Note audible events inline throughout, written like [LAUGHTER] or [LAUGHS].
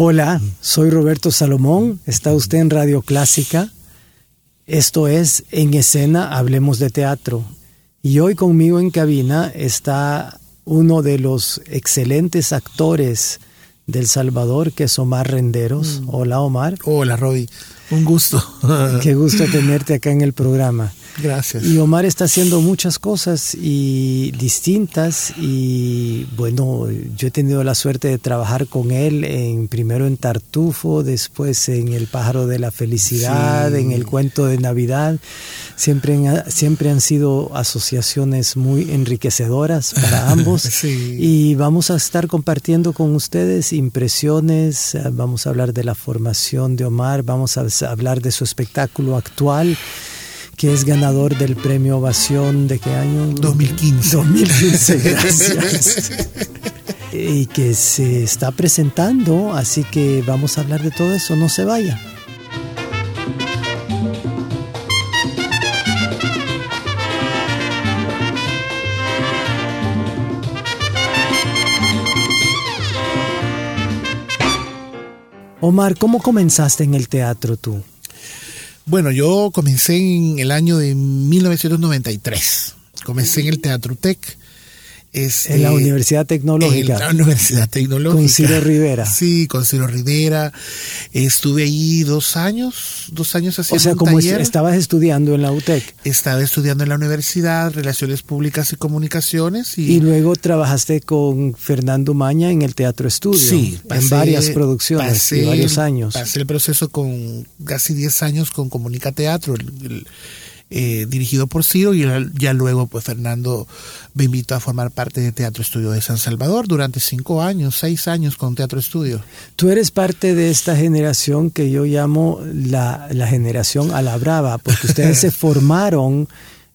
Hola, soy Roberto Salomón, está usted en Radio Clásica. Esto es En Escena, Hablemos de Teatro. Y hoy conmigo en cabina está uno de los excelentes actores del Salvador, que es Omar Renderos. Mm. Hola Omar. Hola Roy, un gusto. Qué gusto tenerte acá en el programa. Gracias. Y Omar está haciendo muchas cosas y distintas y bueno, yo he tenido la suerte de trabajar con él en primero en Tartufo, después en El pájaro de la felicidad, en El cuento de Navidad. Siempre, siempre han sido asociaciones muy enriquecedoras para [LAUGHS] ambos y vamos a estar compartiendo con ustedes impresiones, vamos a hablar de la formación de Omar, vamos a hablar de su espectáculo actual que es ganador del premio Ovación de qué año? 2015. 2015, [LAUGHS] gracias. y que se está presentando, así que vamos a hablar de todo eso, no se vaya. Omar, ¿cómo comenzaste en el teatro tú? Bueno, yo comencé en el año de 1993. Comencé en el Teatro Tech en la Universidad Tecnológica. En la Universidad Tecnológica. Con Ciro Rivera. Sí, con Ciro Rivera. Estuve ahí dos años, dos años haciendo O sea, como estabas estudiando en la UTEC. Estaba estudiando en la universidad, Relaciones Públicas y Comunicaciones. Y, y luego trabajaste con Fernando Maña en el Teatro Estudio. Sí. en varias producciones y varios años. Pasé el proceso con casi 10 años con Comunica Teatro, eh, dirigido por Ciro y ya luego pues Fernando me invitó a formar parte de Teatro Estudio de San Salvador durante cinco años, seis años con Teatro Estudio. Tú eres parte de esta generación que yo llamo la, la generación a la brava, porque ustedes se [LAUGHS] formaron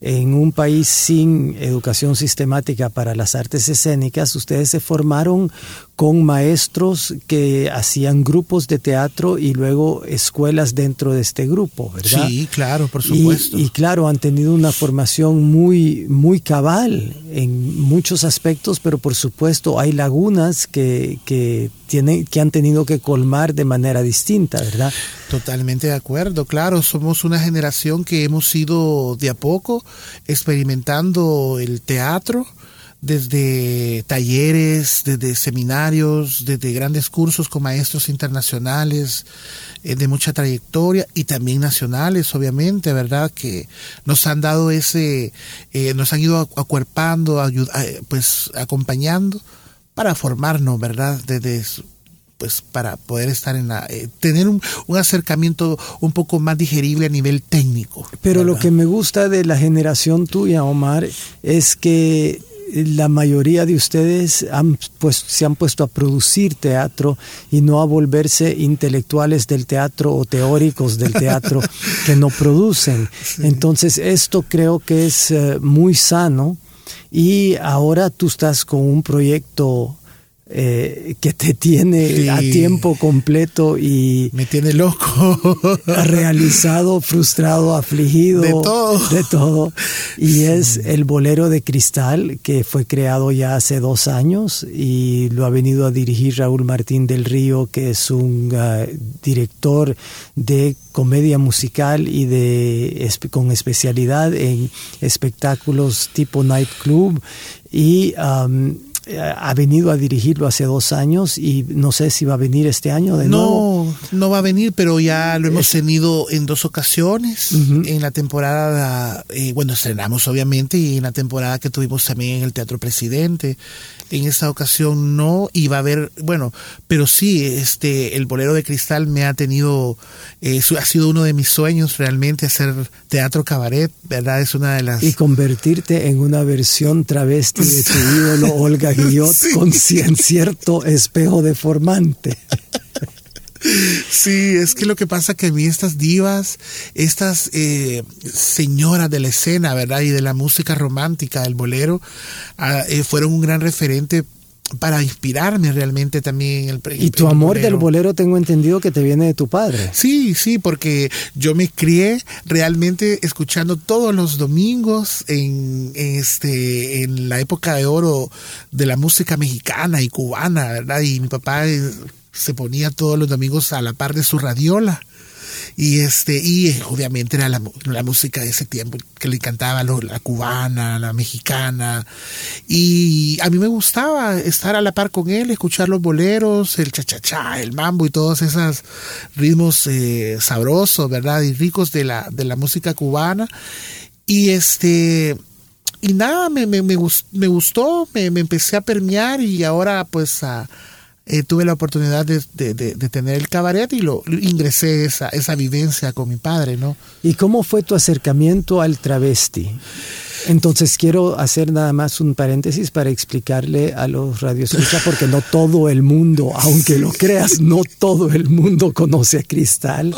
en un país sin educación sistemática para las artes escénicas, ustedes se formaron con maestros que hacían grupos de teatro y luego escuelas dentro de este grupo, ¿verdad? Sí, claro, por supuesto. Y, claro, han tenido una formación muy, muy cabal en muchos aspectos, pero por supuesto hay lagunas que, que, tienen, que han tenido que colmar de manera distinta, ¿verdad? Totalmente de acuerdo, claro, somos una generación que hemos ido de a poco experimentando el teatro, desde talleres, desde seminarios, desde grandes cursos con maestros internacionales eh, de mucha trayectoria y también nacionales, obviamente, ¿verdad? Que nos han dado ese, eh, nos han ido acuerpando, eh, pues acompañando para formarnos, ¿verdad? Desde pues para poder estar en la tener un, un, acercamiento un poco más digerible a nivel técnico. Pero lo que me gusta de la generación tuya, Omar, es que la mayoría de ustedes han, pues, se han puesto a producir teatro y no a volverse intelectuales del teatro o teóricos del teatro [LAUGHS] que no producen. Entonces esto creo que es eh, muy sano y ahora tú estás con un proyecto eh, que te tiene a tiempo completo y... Me tiene loco. [LAUGHS] realizado, frustrado, afligido. De todo. De todo. Y es el bolero de cristal que fue creado ya hace dos años y lo ha venido a dirigir Raúl Martín del Río, que es un ah, director de comedia musical y de con especialidad en espectáculos tipo nightclub y eh, ha venido a dirigirlo hace dos años y no sé si va a venir este año de no, nuevo. No, no va a venir, pero ya lo hemos tenido en dos ocasiones. En la temporada, eh, bueno, estrenamos obviamente y en la temporada que tuvimos también en el Teatro Presidente. En esta ocasión no, y va a haber, bueno, pero sí, este, el Bolero de Cristal me ha tenido, eh, ha sido uno de mis sueños realmente hacer teatro cabaret, ¿verdad? Es una de las... Y convertirte en una versión travesti de tu [LAUGHS] ídolo Olga Guillot con cierto espejo deformante. Sí, es que lo que pasa que a mí estas divas, estas eh, señoras de la escena, ¿verdad? Y de la música romántica, del bolero, ah, eh, fueron un gran referente para inspirarme realmente también. El, y tu amor del bolero tengo entendido que te viene de tu padre. Sí, sí, porque yo me crié realmente escuchando todos los domingos en, este en la época de oro de la música mexicana y cubana, ¿verdad? Y mi papá eh, se ponía todos los domingos a la par de su radiola y este y obviamente era la, música de ese tiempo que le encantaba la cubana la mexicana. Y a mí me gustaba estar a la par con él escuchar los boleros el cha el mambo y todos esos ritmos eh, sabrosos verdad y ricos de la de la música cubana. Y este y nada me, me, me, gustó me, me empecé a permear y ahora pues a eh, tuve la oportunidad de, tener el cabaret y lo ingresé esa, esa vivencia con mi padre, ¿no? ¿Y cómo fue tu acercamiento al travesti? Entonces quiero hacer nada más un paréntesis para explicarle a los radioescuchas, porque no todo el mundo, aunque lo creas, no todo el mundo conoce a Cristal.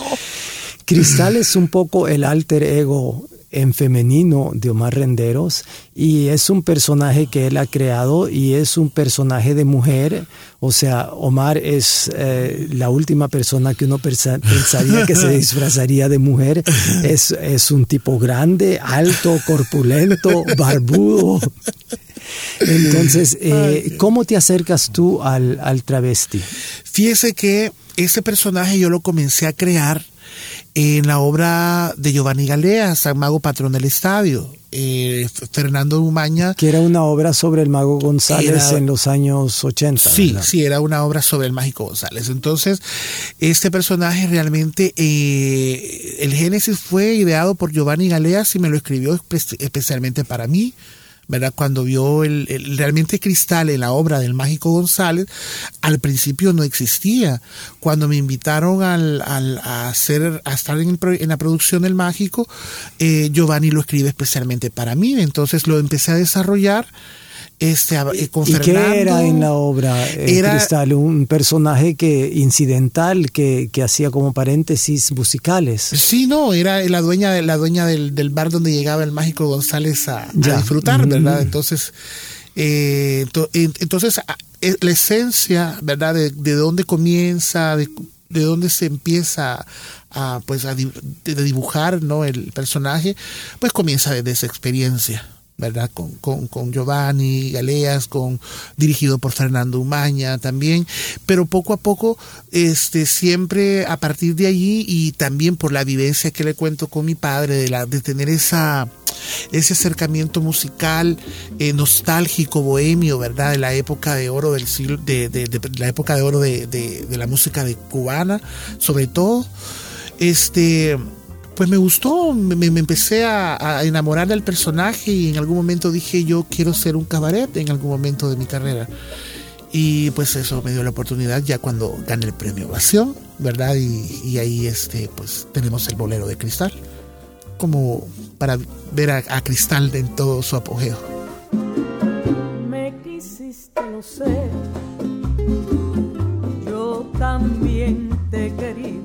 Cristal es un poco el alter ego en femenino de Omar Renderos y es un personaje que él ha creado y es un personaje de mujer. O sea, Omar es eh, la última persona que uno [LAUGHS] pensaría que se disfrazaría de mujer. Es, es un tipo grande, alto, corpulento, barbudo. Entonces, eh, ¿cómo te acercas tú al, al travesti? Fíjese que ese personaje yo lo comencé a crear en la obra de Giovanni Galea, San Mago Patrón del Estadio. Eh, Fernando Umaña. Que era una obra sobre el Mago González en los años 80. Sí, sí, era una obra sobre el Mágico González. Entonces, este personaje realmente, eh, el Génesis fue ideado por Giovanni Galeas y me lo escribió especialmente para mí. ¿Verdad? Cuando vio el, realmente Cristal en la obra del Mágico González, al principio no existía. Cuando me invitaron al, a, hacer, a estar en, la producción del Mágico, eh, Giovanni lo escribe especialmente para mí. Entonces lo empecé a desarrollar este, eh, con ¿Y qué era en la obra eh, era, Cristal? Un personaje que incidental que, que, hacía como paréntesis musicales. Sí, no, era la dueña, la dueña del, del bar donde llegaba el mágico González a, disfrutar, ¿verdad? Entonces, eh, entonces la esencia, ¿verdad? De, de dónde comienza, de, de dónde se empieza a, pues, a dibujar, ¿no? El personaje, pues comienza desde esa experiencia. ¿Verdad? Con, con, con, Giovanni Galeas, con, dirigido por Fernando Umaña también, pero poco a poco, este, siempre a partir de allí y también por la vivencia que le cuento con mi padre, de, la, de tener esa, ese acercamiento musical eh, nostálgico, bohemio, ¿verdad? De la época de oro del siglo, de, de, de la época de oro de, de la música de cubana, sobre todo, este pues me gustó, me, empecé a, enamorar del personaje y en algún momento dije yo quiero ser un cabaret en algún momento de mi carrera. Y pues eso me dio la oportunidad ya cuando gané el premio Ovación, ¿verdad? Y, ahí este, pues tenemos el bolero de cristal, como para ver a, Cristal en todo su apogeo. Me quisiste, sé, yo también te quería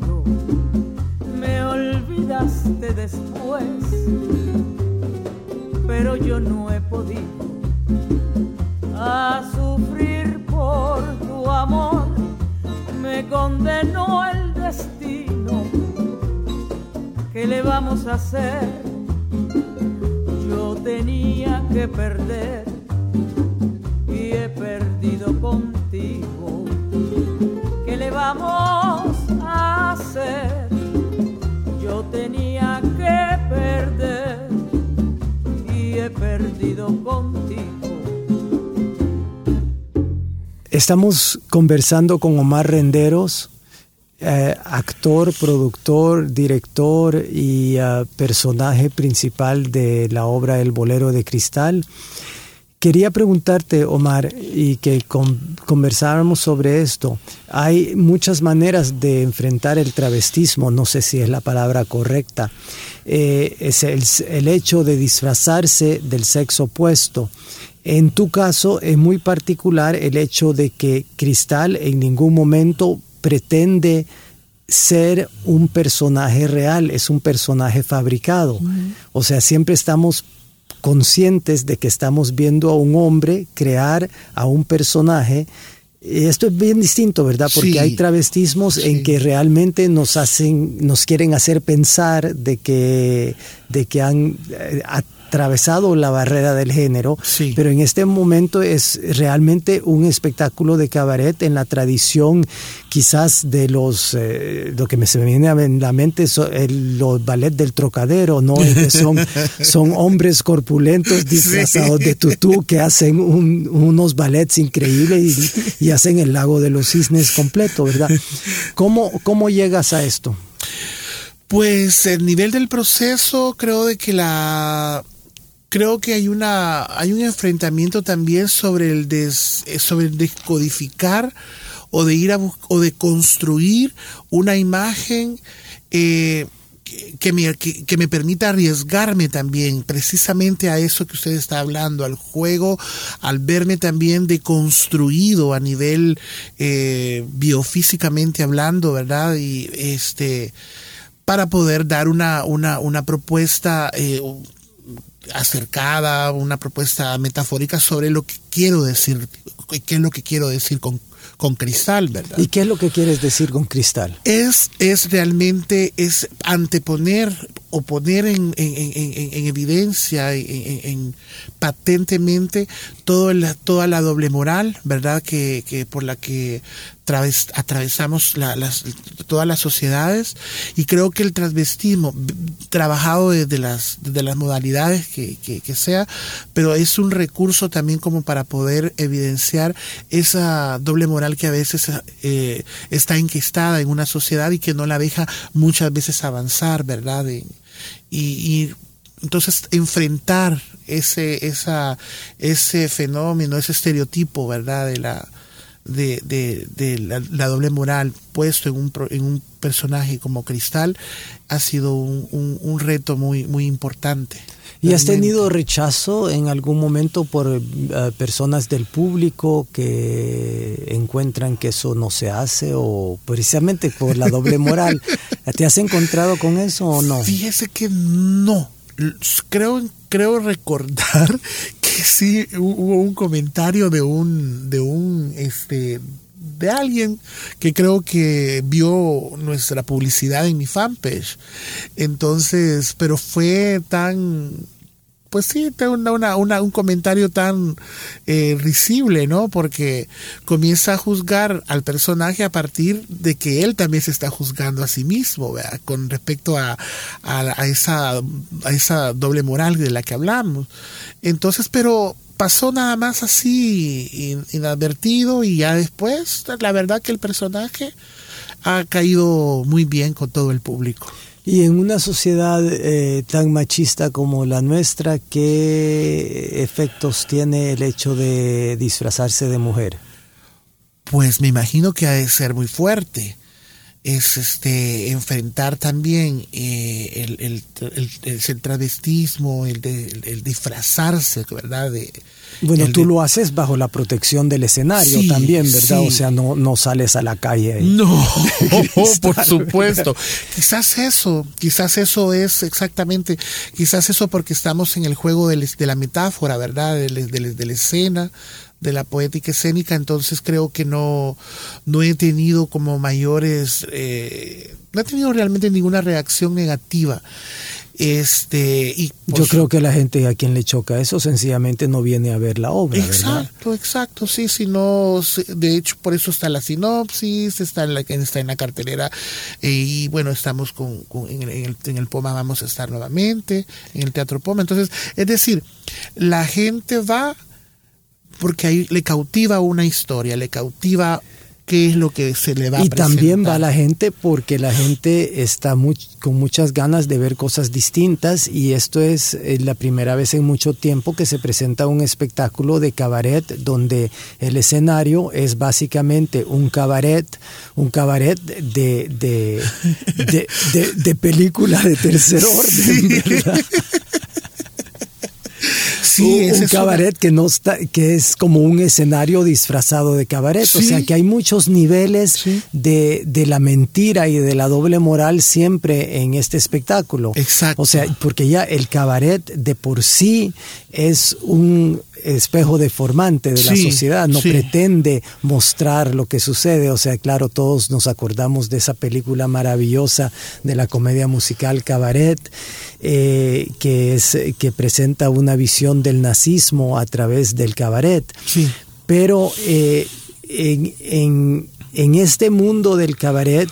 después, pero yo no he podido a sufrir por tu amor, me condenó el destino. ¿Qué le vamos a hacer? Yo tenía que perder y he perdido contigo. ¿Qué le vamos a tenía que perder y he perdido contigo. Estamos conversando con Omar Renderos, eh, actor, productor, director y uh, personaje principal de la obra El Bolero de Cristal. Quería preguntarte, Omar, y que con, conversáramos sobre esto. Hay muchas maneras de enfrentar el travestismo, no sé si es la palabra correcta. Eh, es el, el hecho de disfrazarse del sexo opuesto. En tu caso es muy particular el hecho de que Cristal en ningún momento pretende ser un personaje real, es un personaje fabricado. O sea, siempre estamos conscientes de que estamos viendo a un hombre crear a un personaje. Esto es bien distinto, ¿verdad? Porque Sí. hay travestismos en que realmente nos hacen, nos quieren hacer pensar de que, de que han eh, atravesado la barrera del género, Sí. pero en este momento es realmente un espectáculo de cabaret en la tradición quizás de los, eh, lo que me se me viene a la mente son los ballet del trocadero, ¿no? [LAUGHS] Que son, son hombres corpulentos disfrazados de tutú que hacen un- unos ballets increíbles y, y hacen el lago de los cisnes completo, ¿verdad? ¿Cómo, cómo llegas a esto? Pues el nivel del proceso creo de que la creo que hay una hay un enfrentamiento también sobre el des- eh, sobre descodificar o de ir a o de construir una imagen eh, que me, que, que me permita arriesgarme también precisamente a eso que usted está hablando, al juego, al verme también deconstruido a nivel eh, biofísicamente hablando, ¿verdad? Y este para poder dar una, una, una propuesta eh, acercada, una propuesta metafórica sobre lo que quiero decir, qué es lo que quiero decir con, con cristal, ¿verdad? ¿Y qué es lo que quieres decir con cristal? es, es realmente es anteponer o poner en, en- en- en- en evidencia, en, en- en- patentemente todo la, toda la doble moral, ¿verdad? Que, que por la que traves- atravesamos la- todas las sociedades. Y creo que el transvestismo, trabajado desde las, modalidades que, sea, pero es un recurso también como para poder evidenciar esa doble moral que a veces eh, está enquistada en una sociedad y que no la deja muchas veces avanzar, ¿verdad? Y entonces enfrentar ese, esa, ese fenómeno, ese estereotipo, ¿verdad? De la, de, de- de la, la doble moral puesto en un, en un personaje como Cristal ha sido un, un- un reto muy, muy importante. ¿Y has tenido rechazo en algún momento por eh, personas del público que encuentran que eso no se hace o precisamente por la doble moral? [LAUGHS] ¿Te has encontrado con eso o no? Fíjese que no. Creo, creo recordar sí hu- hubo un comentario de un, de un, este, de alguien que creo que vio nuestra publicidad en mi fanpage. Entonces, pero fue tan, pues sí, una, una- un comentario tan eh, risible, ¿no? Porque comienza a juzgar al personaje a partir de que él también se está juzgando a sí mismo, ¿verdad? Con respecto a, esa, doble moral de la que hablamos. Entonces, pero pasó nada más así in- inadvertido y ya después, la verdad que el personaje ha caído muy bien con todo el público. Y en una sociedad eh, tan machista como la nuestra, ¿qué efectos tiene el hecho de disfrazarse de mujer? Pues me imagino que ha de ser muy fuerte. Es este enfrentar también eh, el, el, el- el- el travestismo, el, de- el- disfrazarse, ¿verdad? De, Bueno, tú de- lo haces bajo la protección del escenario Sí, también, ¿verdad? sí. O sea, no, no sales a la calle. No, [LAUGHS] [LAUGHS] por supuesto. Quizás eso, quizás eso es exactamente, quizás eso porque estamos en el juego de, la metáfora, ¿verdad? De la escena, de la poética escénica, entonces creo que no, no he tenido como mayores, eh, no he tenido realmente ninguna reacción negativa. Este, y Yo creo que la gente a quien le choca eso sencillamente no viene a ver la obra, ¿verdad? Exacto, exacto, sí, si no, de hecho por eso está la sinopsis, está en la, está en la cartelera eh, y bueno, estamos con, con- en el- en el Poma, vamos a estar nuevamente, en el Teatro Poma, entonces, es decir, la gente va porque ahí le cautiva una historia, le cautiva qué es lo que se le va a Y también va la gente porque la gente está muy- con muchas ganas de ver cosas distintas y esto es eh, la primera vez en mucho tiempo que se presenta un espectáculo de cabaret donde el escenario es básicamente un cabaret, un cabaret de, de, de, de- de película de tercer [LAUGHS] orden, ¿verdad? Sí, un, un es una- cabaret que no está, que es como un escenario disfrazado de cabaret. O sea que hay muchos niveles Sí. de, de la mentira y de la doble moral siempre en este espectáculo. Exacto. O sea, porque ya el cabaret de por sí es un espejo deformante de la Sí, sociedad, no sí. pretende mostrar lo que sucede. O sea, claro, todos nos acordamos de esa película maravillosa de la comedia musical Cabaret, eh, que, es, que presenta una visión del nazismo a través del cabaret. Sí. Pero eh, en, en- en este mundo del cabaret,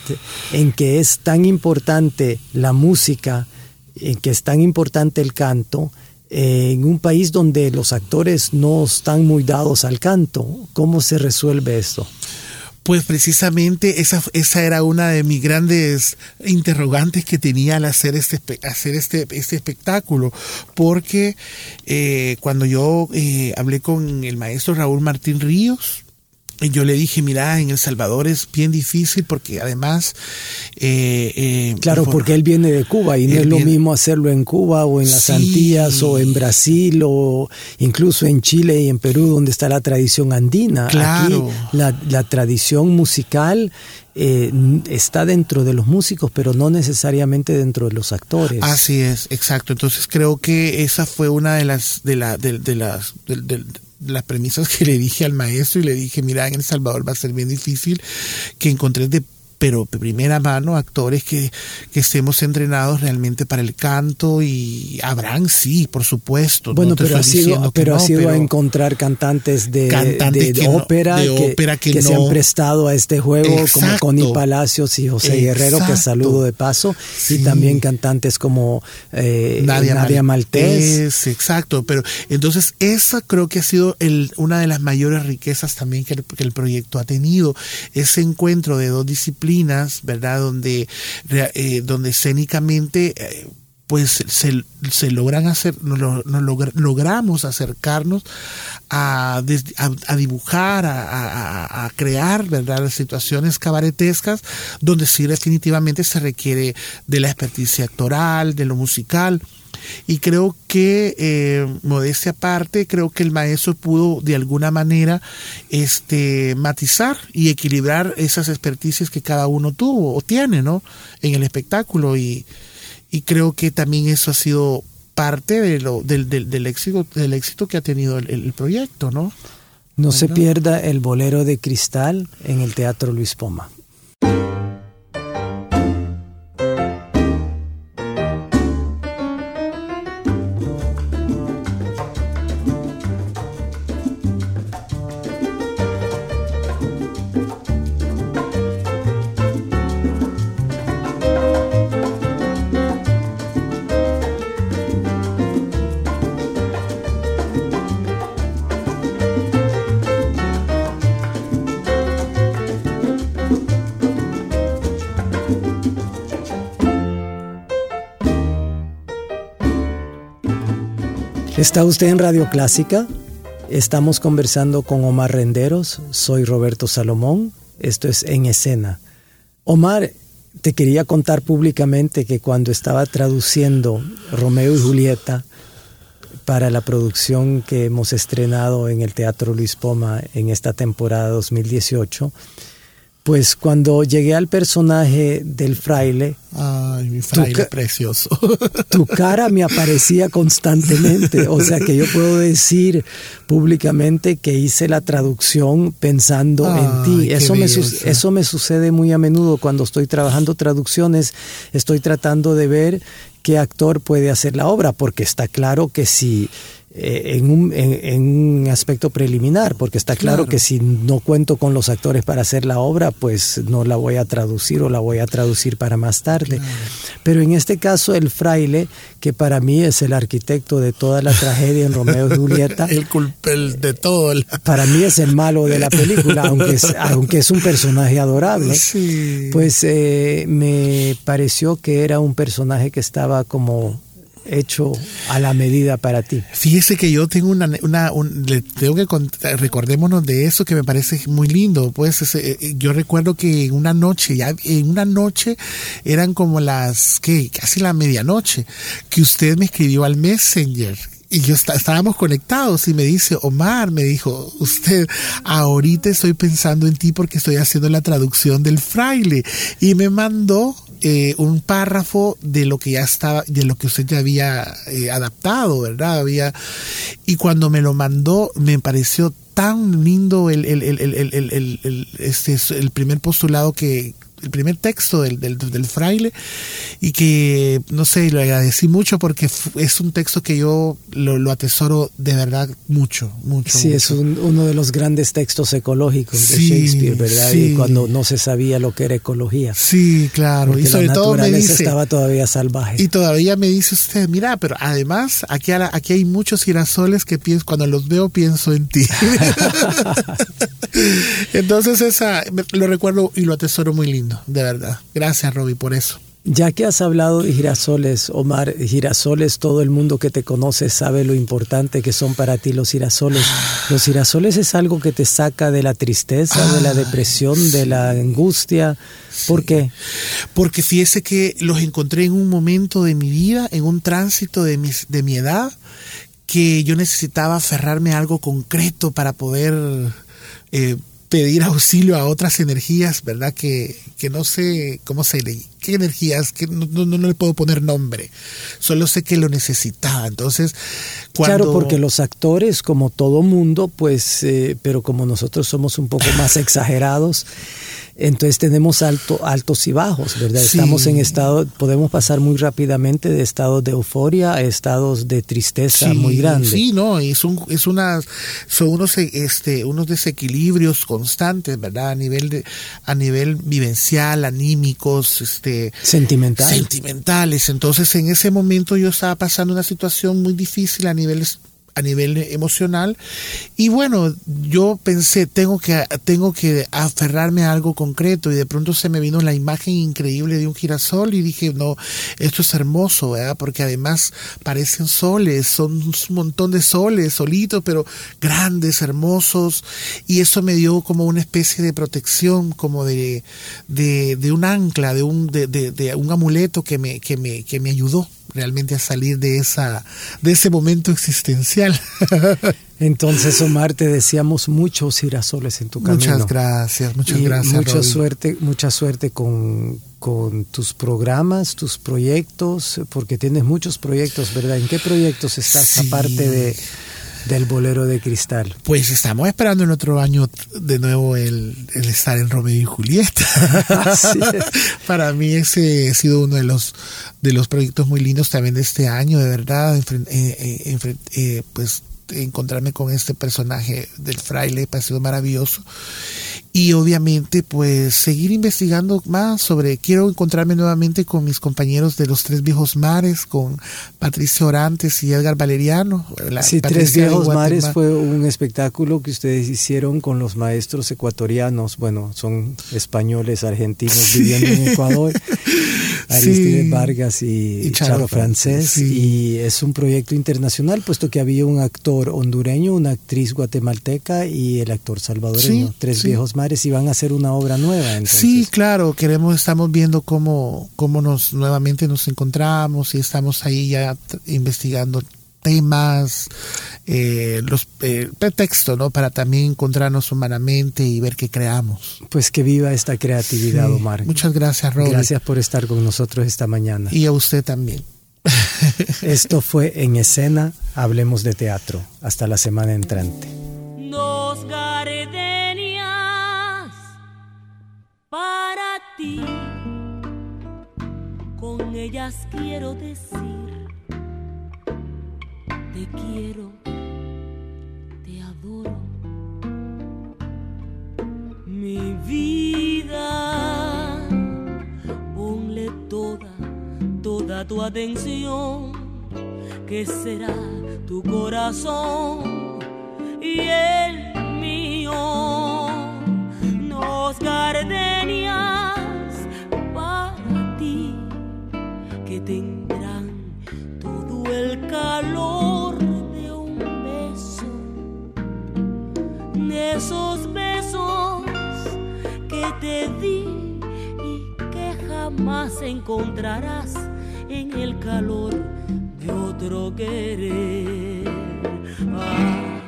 en que es tan importante la música, en que es tan importante el canto, eh, en un país donde los actores no están muy dados al canto, ¿cómo se resuelve esto? Pues precisamente esa, esa era una de mis grandes interrogantes que tenía al hacer este, hacer este, este espectáculo, porque eh, cuando yo eh, hablé con el maestro Raúl Martín Ríos, y yo le dije, mira, en El Salvador es bien difícil porque además... eh, eh, Claro, por- porque él viene de Cuba y no es lo viene- mismo hacerlo en Cuba o en las Sí. Antillas o en Brasil o incluso en Chile y en Perú donde está la tradición andina. Claro. Aquí la, la tradición musical eh, está dentro de los músicos, pero no necesariamente dentro de los actores. Así es, exacto. Entonces creo que esa fue una de las de, la, de, de las de las premisas que le dije al maestro y le dije, mira, en El Salvador va a ser bien difícil que encontrés de pero de primera mano actores que, que estemos entrenados realmente para el canto y habrán sí por supuesto Bueno, no te pero ha sido, pero ha no, sido pero- a encontrar cantantes de, Cantantes de- de que no- ópera, de que, ópera que que se no- han prestado a este juego, como Exacto. Connie Palacios y José Guerrero, que Exacto. saludo de paso, y Sí. también cantantes como eh, Nadia, Nadia, Maltés. Maltés, exacto. Pero entonces esa creo que ha sido el, una de las mayores riquezas también que el, que el proyecto ha tenido. Ese encuentro de dos disciplinas, ¿verdad? Donde, eh, donde escénicamente... eh, pues se, se logran hacer, nos, lo- nos logra- logramos acercarnos a, a, dibujar, a- a crear, ¿verdad? Situaciones cabaretescas donde sí definitivamente se requiere de la experticia actoral, de lo musical. Y creo que, eh, modestia aparte, creo que el maestro pudo de alguna manera este, matizar y equilibrar esas experticias que cada uno tuvo o tiene, ¿no? En el espectáculo. Y, y creo que también eso ha sido parte de lo, del, del, del éxito, del éxito que ha tenido el, el proyecto, ¿no? No se pierda el bolero de cristal en el Teatro Luis Poma. Está usted en Radio Clásica. Estamos conversando con Omar Renderos. Soy Roberto Salomón. Esto es En Escena. Omar, te quería contar públicamente que cuando estaba traduciendo Romeo y Julieta para la producción que hemos estrenado en el Teatro Luis Poma en esta temporada 2018, pues cuando llegué al personaje del fraile, Ay, mi fraile ca- precioso. [LAUGHS] tu cara me aparecía constantemente. O sea que yo puedo decir públicamente que hice la traducción pensando Ay, en ti. Eso me, eso me sucede muy a menudo cuando estoy trabajando traducciones. Estoy tratando de ver qué actor puede hacer la obra, porque está claro que si en, un, en, un aspecto preliminar, porque está claro, que si no cuento con los actores para hacer la obra, pues no la voy a traducir o la voy a traducir para más tarde. Pero en este caso el fraile, que para mí es el arquitecto de toda la tragedia en Romeo y Julieta, [LAUGHS] el culpel de todo. [LAUGHS] Para mí es el malo de la película, aunque es, aunque es un personaje adorable, [LAUGHS] pues eh, me pareció que era un personaje que estaba como hecho a la medida para ti. Fíjese que yo tengo una, una le tengo que contar, recordémonos de eso que me parece muy lindo. Pues eh, eh, yo recuerdo que en una noche, ya en una noche eran como las que casi la medianoche, que usted me escribió al Messenger y yo estábamos conectados y me dice, Omar, me dijo, usted, ahorita estoy pensando en ti porque estoy haciendo la traducción del fraile. Y me mandó eh, un párrafo de lo que ya estaba, de lo que usted ya había eh, adaptado, ¿verdad? Había, y cuando me lo mandó, me pareció tan lindo el, el, el, el, este, el primer postulado que, el primer texto del, del, del, fraile y que, no sé, lo agradecí mucho porque es un texto que yo lo, lo atesoro de verdad mucho, mucho. Sí, es uno de los grandes textos ecológicos de Shakespeare, ¿verdad? Y cuando no se sabía lo que era ecología. Sí, claro. y sobre todo me dice... estaba todavía salvaje. Y todavía me dice usted, mira, pero además aquí, aquí hay muchos girasoles que pienso, cuando los veo pienso en ti. [LAUGHS] [LAUGHS] Entonces esa, lo recuerdo y lo atesoro muy lindo de verdad. Gracias, Roby, por eso. Ya que has hablado de girasoles, Omar, girasoles, todo el mundo que te conoce sabe lo importante que son para ti los girasoles. Los girasoles es algo que te saca de la tristeza, de la depresión, de la angustia. ¿Por qué? Porque fíjese que los encontré en un momento de mi vida, en un tránsito de mi, de mi edad, que yo necesitaba aferrarme a algo concreto para poder eh, pedir auxilio a otras energías, ¿verdad? Que, que no sé cómo se le... ¿Qué energías? Que no, no, no, le puedo poner nombre. Solo sé que lo necesitaba. Entonces, cuando... Claro, porque los actores, como todo mundo, pues, eh, pero como nosotros somos un poco más [LAUGHS] exagerados, entonces tenemos alto, altos y bajos, ¿verdad? Estamos en estado, podemos pasar muy rápidamente de estados de euforia a estados de tristeza muy grandes. Sí, no, es un, es una, son unos, este, unos desequilibrios constantes, ¿verdad? A nivel de, a nivel vivencial, anímicos, este, sentimentales. Sentimentales. Entonces, en ese momento yo estaba pasando una situación muy difícil a nivel a nivel emocional. Y bueno, yo pensé, tengo que, tengo que aferrarme a algo concreto y de pronto se me vino la imagen increíble de un girasol y dije, no, esto es hermoso. Porque además parecen soles, son un montón de soles, solitos, pero grandes, hermosos. Y eso me dio como una especie de protección, como de, de, un ancla, de un, de, de un amuleto que me, que me, que me ayudó realmente a salir de esa de ese momento existencial. [LAUGHS] Entonces, Omar, te deseamos muchos girasoles en tu camino. Muchas gracias, muchas gracias. Mucha suerte, mucha suerte con, con tus programas, tus proyectos, porque tienes muchos proyectos, ¿verdad? ¿En qué proyectos estás aparte de del bolero de cristal. Pues estamos esperando en otro año de nuevo el, estar en Romeo y Julieta. [LAUGHS] [LAUGHS] Para mí ese ha sido uno de los de los proyectos muy lindos también de este año, de verdad. Eh, eh, eh, pues encontrarme con este personaje del fraile ha sido maravilloso y obviamente pues seguir investigando más sobre quiero encontrarme nuevamente con mis compañeros de los tres viejos mares con Patricia Orantes y Edgar Valeriano sí tres viejos mares fue un espectáculo que ustedes hicieron con los maestros ecuatorianos. Bueno son españoles argentinos viviendo en [LAUGHS] Ecuador Aristides Vargas y, Charo, Francés y es un proyecto internacional puesto que había un actor hondureño una actriz guatemalteca y el actor salvadoreño tres viejos mares y van a hacer una obra nueva. Sí, claro, queremos, estamos viendo cómo, cómo nos nuevamente nos encontramos y estamos ahí ya investigando temas, eh, los eh, pretextos, ¿no? Para también encontrarnos humanamente y ver qué creamos. Pues que viva esta creatividad, Omar. Muchas gracias, Robert. Gracias por estar con nosotros esta mañana. Y a usted también. [LAUGHS] Esto fue En Escena, Hablemos de Teatro. Hasta la semana entrante. Con ellas quiero decir, te quiero, Mi vida, ponle toda, toda tu atención, que será tu corazón y el mío. Nos gardenias jamás encontrarás en el calor de otro querer. A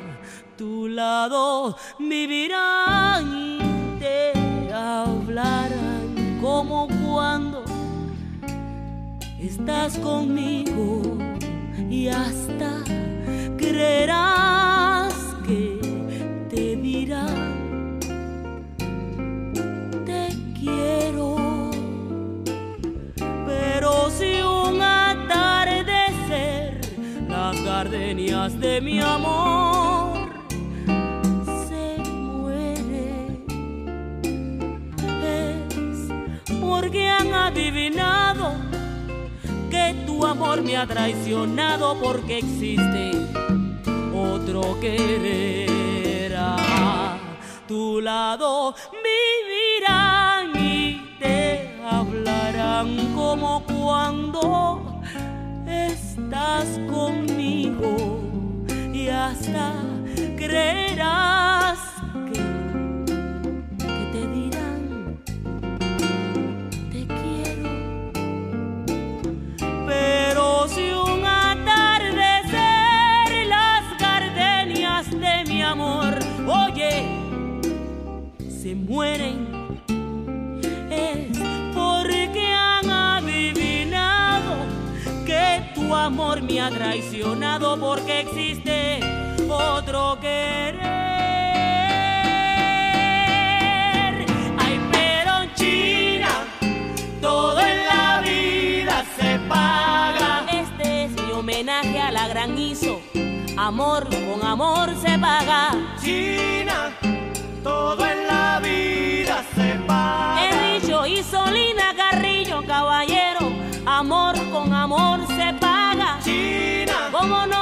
tu lado vivirán y te hablarán como cuando estás conmigo y hasta creerás que te dirán gardenias de mi amor. Se muere. Es porque han adivinado que tu amor me ha traicionado porque existe otro querer. A tu lado vivirán y te hablarán como cuando estás conmigo y hasta creerás que, que te dirán te quiero. Pero si un atardecer las gardenias de mi amor, oye, se mueren, amor me ha traicionado porque existe otro querer. Ay, pero China, todo en la vida se paga. Este es mi homenaje a la gran Iso. Amor con amor se paga. China, todo en la vida se paga. He dicho Isolina Carrillo, caballero. Amor con amor se paga. ¿Cómo no?